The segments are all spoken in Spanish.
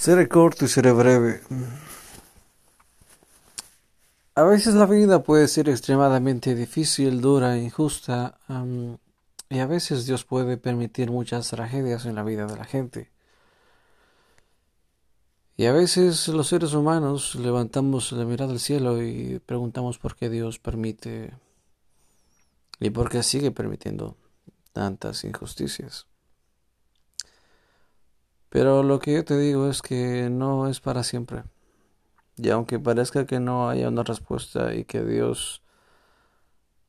Seré corto y seré breve. A veces la vida puede ser extremadamente difícil, dura, injusta, y a veces Dios puede permitir muchas tragedias en la vida de la gente. Y a veces los seres humanos levantamos la mirada al cielo y preguntamos por qué Dios permite y por qué sigue permitiendo tantas injusticias. Pero lo que yo te digo es que no es para siempre. Y aunque parezca que no haya una respuesta y que Dios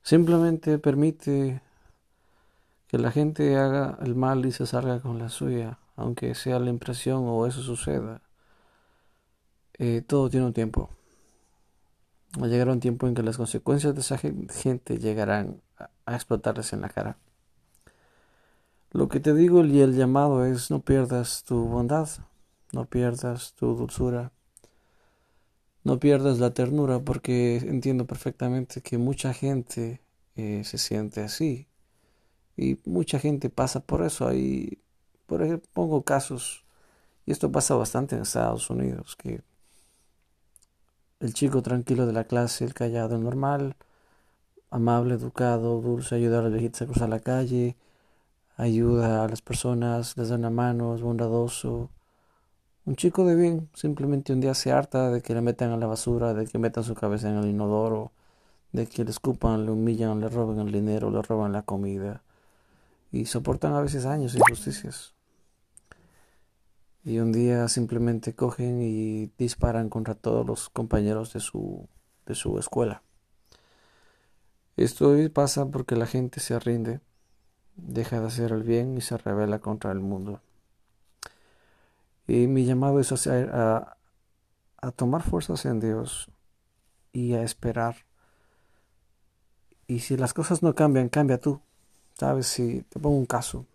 simplemente permite que la gente haga el mal y se salga con la suya, aunque sea la impresión o eso suceda, eh, todo tiene un tiempo. Llegará un tiempo en que las consecuencias de esa gente llegarán a explotarles en la cara. Lo que te digo y el llamado es no pierdas tu bondad, no pierdas tu dulzura, no pierdas la ternura, porque entiendo perfectamente que mucha gente eh, se siente así y mucha gente pasa por eso. Ahí, por ejemplo, pongo casos, y esto pasa bastante en Estados Unidos, que el chico tranquilo de la clase, el callado, el normal, amable, educado, dulce, ayudar a los viejitos a cruzar la calle, ayuda a las personas, les da una mano, es bondadoso. Un chico de bien simplemente un día se harta de que le metan a la basura, de que metan su cabeza en el inodoro, de que le escupan, le humillan, le roben el dinero, le roban la comida. Y soportan a veces años injusticias. Y un día simplemente cogen y disparan contra todos los compañeros de su, de su escuela. Esto pasa porque la gente se rinde deja de hacer el bien y se revela contra el mundo. Y mi llamado es a, a tomar fuerzas en Dios y a esperar. Y si las cosas no cambian, cambia tú. Sabes, si te pongo un caso.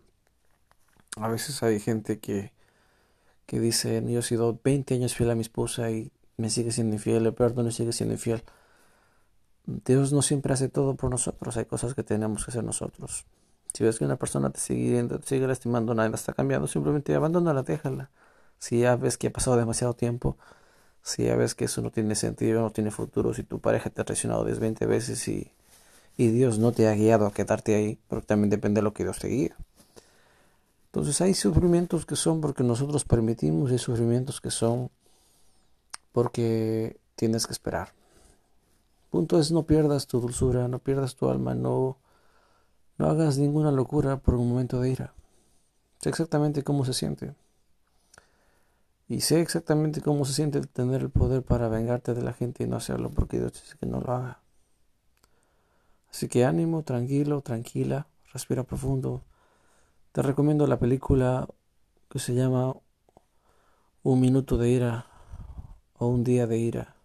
A veces hay gente que, que dice, yo he sido 20 años fiel a mi esposa y me sigue siendo infiel, le perdono y sigue siendo infiel. Dios no siempre hace todo por nosotros, hay cosas que tenemos que hacer nosotros. Si ves que una persona te sigue te sigue lastimando, nadie la está cambiando, simplemente abandónala, déjala. Si ya ves que ha pasado demasiado tiempo, si ya ves que eso no tiene sentido, no tiene futuro, si tu pareja te ha traicionado 10, 20 veces y, y Dios no te ha guiado a quedarte ahí, porque también depende de lo que Dios te guía. Entonces hay sufrimientos que son porque nosotros permitimos y hay sufrimientos que son porque tienes que esperar. Punto es no pierdas tu dulzura, no pierdas tu alma, no no hagas ninguna locura por un momento de ira. Sé exactamente cómo se siente. Y sé exactamente cómo se siente tener el poder para vengarte de la gente y no hacerlo porque Dios dice que no lo haga. Así que ánimo, tranquilo, tranquila, respira profundo. Te recomiendo la película que se llama Un minuto de ira o Un día de ira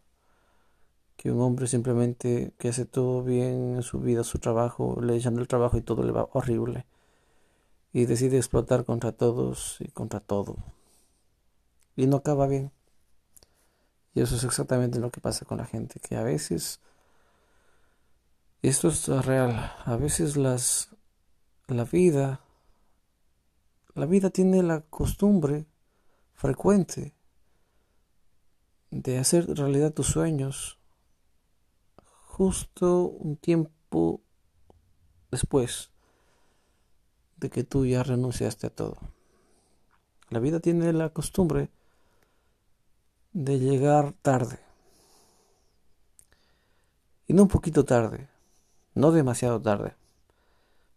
que un hombre simplemente que hace todo bien en su vida, su trabajo, le echan el trabajo y todo le va horrible. Y decide explotar contra todos y contra todo. Y no acaba bien. Y eso es exactamente lo que pasa con la gente, que a veces, esto es real, a veces las, la vida, la vida tiene la costumbre frecuente de hacer realidad tus sueños, justo un tiempo después de que tú ya renunciaste a todo. La vida tiene la costumbre de llegar tarde. Y no un poquito tarde, no demasiado tarde,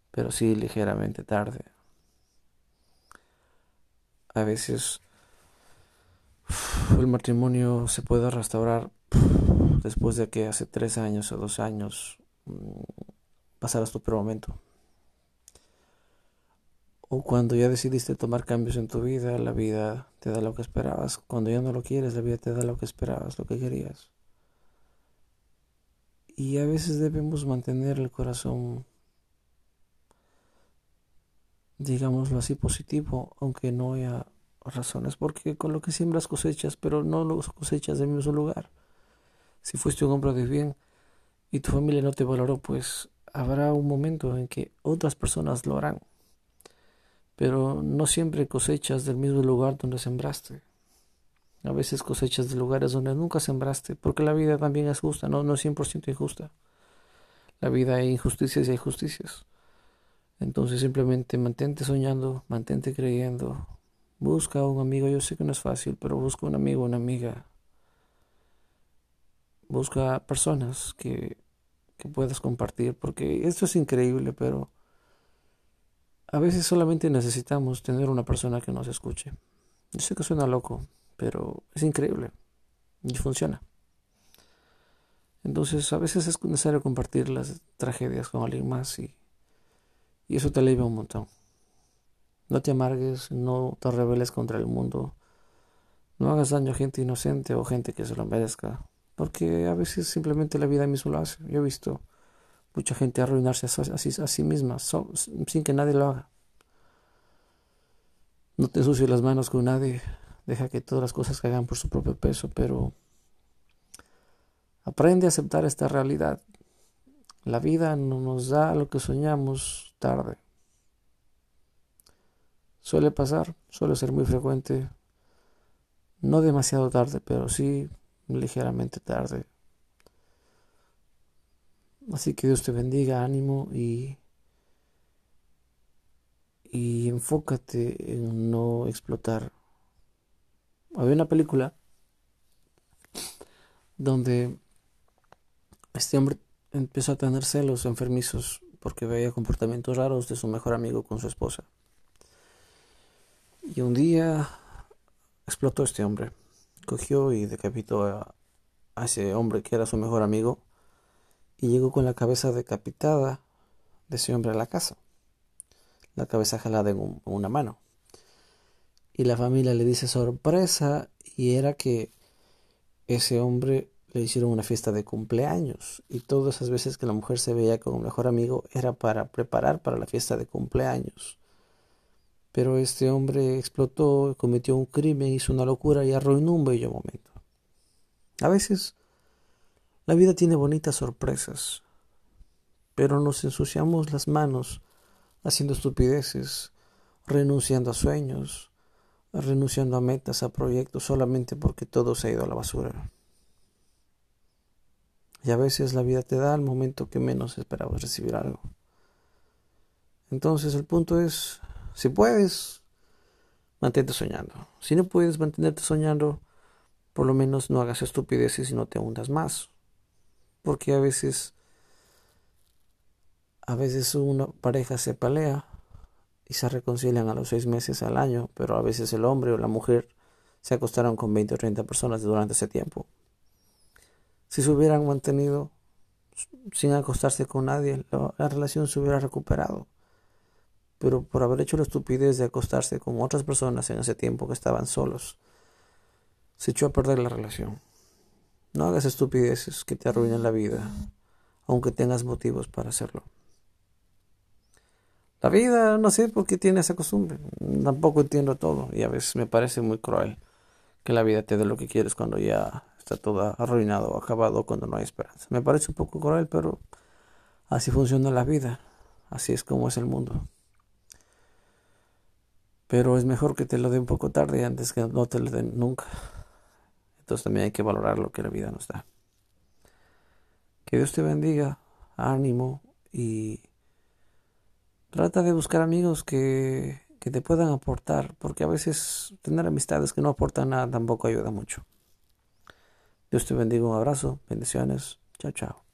pero sí ligeramente tarde. A veces el matrimonio se puede restaurar después de que hace tres años o dos años mm, pasaras tu peor momento. O cuando ya decidiste tomar cambios en tu vida, la vida te da lo que esperabas. Cuando ya no lo quieres, la vida te da lo que esperabas, lo que querías. Y a veces debemos mantener el corazón, digámoslo así, positivo, aunque no haya razones, porque con lo que siembras cosechas, pero no los cosechas del mismo lugar. Si fuiste un hombre de bien y tu familia no te valoró, pues habrá un momento en que otras personas lo harán. Pero no siempre cosechas del mismo lugar donde sembraste. A veces cosechas de lugares donde nunca sembraste, porque la vida también es justa, no, no es 100% injusta. La vida hay injusticias y hay justicias. Entonces simplemente mantente soñando, mantente creyendo. Busca un amigo, yo sé que no es fácil, pero busca un amigo, una amiga. Busca personas que, que puedas compartir, porque esto es increíble, pero a veces solamente necesitamos tener una persona que nos escuche. Yo sé que suena loco, pero es increíble y funciona. Entonces a veces es necesario compartir las tragedias con alguien más y, y eso te alivia un montón. No te amargues, no te rebeles contra el mundo, no hagas daño a gente inocente o gente que se lo merezca, porque a veces simplemente la vida misma lo hace. Yo he visto mucha gente arruinarse a, sí misma sin que nadie lo haga. No te ensucies las manos con nadie, deja que todas las cosas caigan por su propio peso, pero aprende a aceptar esta realidad. La vida no nos da lo que soñamos tarde. Suele pasar, suele ser muy frecuente, no demasiado tarde, pero sí ligeramente tarde. Así que Dios te bendiga, ánimo y, y enfócate en no explotar había una película donde este hombre empezó a tener celos enfermizos porque veía comportamientos raros de su mejor amigo con su esposa. Y un día explotó este hombre. Cogió y decapitó a, ese hombre que era su mejor amigo y llegó con la cabeza decapitada de ese hombre a la casa. La cabeza jalada en una mano y la familia le dice sorpresa y era que ese hombre le hicieron una fiesta de cumpleaños y todas esas veces que la mujer se veía con un mejor amigo era para preparar para la fiesta de cumpleaños. Pero este hombre explotó, cometió un crimen, hizo una locura y arruinó un bello momento. A veces la vida tiene bonitas sorpresas, pero nos ensuciamos las manos haciendo estupideces, renunciando a sueños, renunciando a metas, a proyectos, solamente porque todo se ha ido a la basura. Y a veces la vida te da al momento que menos esperabas recibir algo. Entonces el punto es, si puedes, mantente soñando. Si no puedes mantenerte soñando, por lo menos no hagas estupideces y no te hundas más. Porque a veces, a veces una pareja se palea y se reconcilian a los seis meses al año, pero a veces el hombre o la mujer se acostaron con 20 o 30 personas durante ese tiempo. Si se hubieran mantenido sin acostarse con nadie, la, relación se hubiera recuperado. Pero por haber hecho la estupidez de acostarse con otras personas en ese tiempo que estaban solos, se echó a perder la relación. No hagas estupideces que te arruinen la vida, aunque tengas motivos para hacerlo. La vida, no sé por qué tiene esa costumbre. Tampoco entiendo todo y a veces me parece muy cruel que la vida te dé lo que quieres cuando ya está todo arruinado o acabado, cuando no hay esperanza. Me parece un poco cruel, pero así funciona la vida. Así es como es el mundo. Pero es mejor que te lo dé un poco tarde antes que no te lo den nunca. Entonces también hay que valorar lo que la vida nos da. Que Dios te bendiga, ánimo y Trata de buscar amigos que, que te puedan aportar, porque a veces tener amistades que no aportan nada tampoco ayuda mucho. Dios te bendiga, un abrazo, bendiciones, chao, chao.